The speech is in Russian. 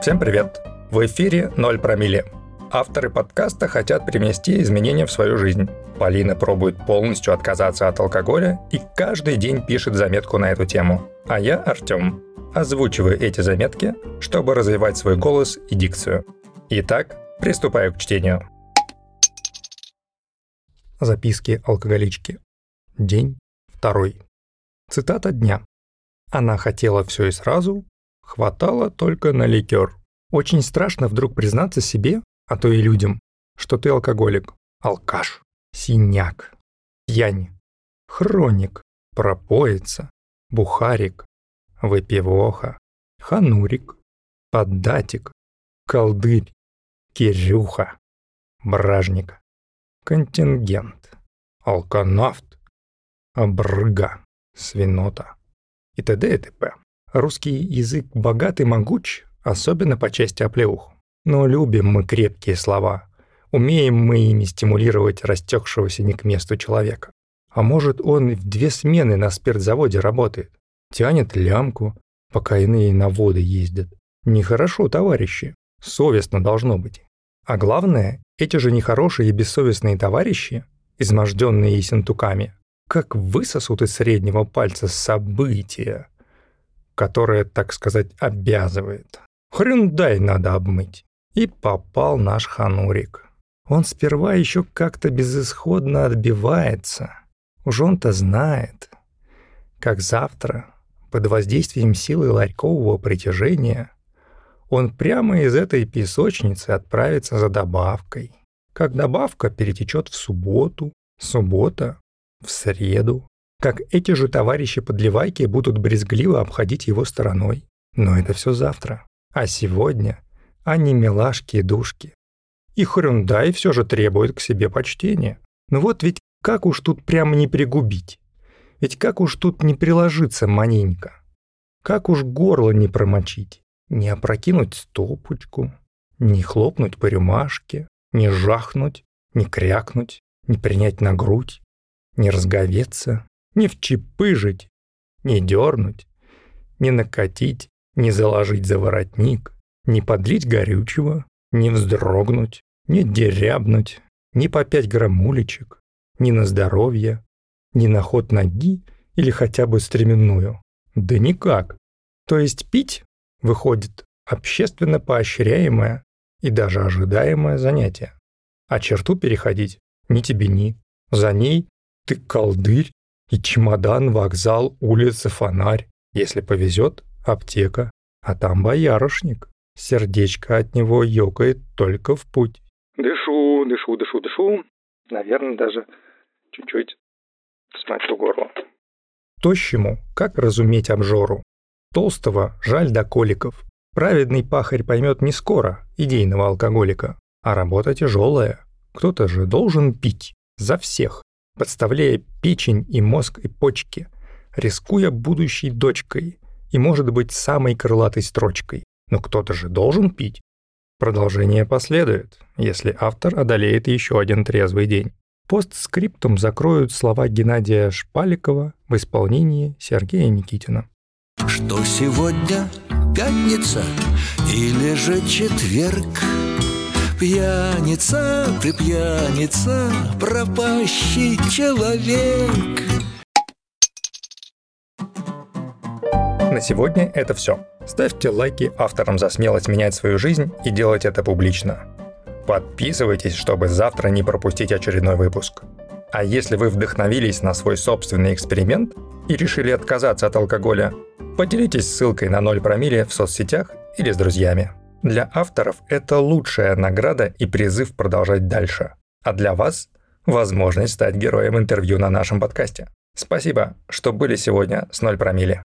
Всем привет! В эфире «Ноль промилле». Авторы подкаста хотят привнести изменения в свою жизнь. Полина пробует полностью отказаться от алкоголя и каждый день пишет заметку на эту тему. А я, Артем, озвучиваю эти заметки, чтобы развивать свой голос и дикцию. Итак, приступаю к чтению. Записки алкоголички. День второй. Цитата дня. Она хотела все и сразу, хватало только на ликер. Очень страшно вдруг признаться себе, а то и людям, что ты алкоголик, алкаш, синяк, пьянь, хроник, пропоица, бухарик, выпивоха, ханурик, поддатик, колдырь, кирюха, бражник, контингент, алканавт, обрыга, свинота. И т.д. и т.п. Русский язык богат и могуч, особенно по части оплеух. Но любим мы крепкие слова. Умеем мы ими стимулировать растекшегося не к месту человека. А может, он в две смены на спиртзаводе работает. Тянет лямку, пока иные на воды ездят. Нехорошо, товарищи. Совестно должно быть. А главное, эти же нехорошие и бессовестные товарищи, изможденные синтуками, как высосут из среднего пальца события, которое, так сказать, обязывает. Хрюндай надо обмыть. И попал наш ханурик. Он сперва еще как-то безысходно отбивается. Уж он-то знает, как завтра, под воздействием силы ларькового притяжения, он прямо из этой песочницы отправится за добавкой. Как добавка перетечет в субботу, суббота в среду, как эти же товарищи подливайки будут брезгливо обходить его стороной. Но это все завтра. А сегодня они милашки и душки. И Хрюндай все же требует к себе почтения. Ну вот ведь как уж тут прямо не пригубить? Ведь как уж тут не приложиться маненько? Как уж горло не промочить? Не опрокинуть стопочку, не хлопнуть по рюмашке, не жахнуть, не крякнуть, не принять на грудь, не разговеться, не вчепыжить, не дернуть, не накатить, не заложить за воротник, не подлить горючего, не вздрогнуть, не дерябнуть, не по пять граммулечек, ни на здоровье, ни на ход ноги или хотя бы стременную. Да никак. То есть пить, выходит, общественно поощряемое и даже ожидаемое занятие. А черту переходить ни тебе ни. За ней ты колдырь и чемодан, вокзал, улица, фонарь. Если повезет, аптека, а там боярышник. Сердечко от него ёкает только в путь. Дышу, дышу, дышу, дышу. Наверное, даже чуть-чуть смочу горло. Тощему, как разуметь обжору? Толстого жаль до коликов. Праведный пахарь поймет не скоро идейного алкоголика. А работа тяжелая. Кто-то же должен пить. За всех подставляя печень и мозг и почки, рискуя будущей дочкой и, может быть, самой крылатой строчкой. Но кто-то же должен пить. Продолжение последует, если автор одолеет еще один трезвый день. Постскриптум закроют слова Геннадия Шпаликова в исполнении Сергея Никитина. Что сегодня пятница или же четверг? Пьяница, ты пьяница, пропащий человек. На сегодня это все. Ставьте лайки авторам за смелость менять свою жизнь и делать это публично. Подписывайтесь, чтобы завтра не пропустить очередной выпуск. А если вы вдохновились на свой собственный эксперимент и решили отказаться от алкоголя, поделитесь ссылкой на 0 промилле в соцсетях или с друзьями. Для авторов это лучшая награда и призыв продолжать дальше. А для вас – возможность стать героем интервью на нашем подкасте. Спасибо, что были сегодня с 0 промили.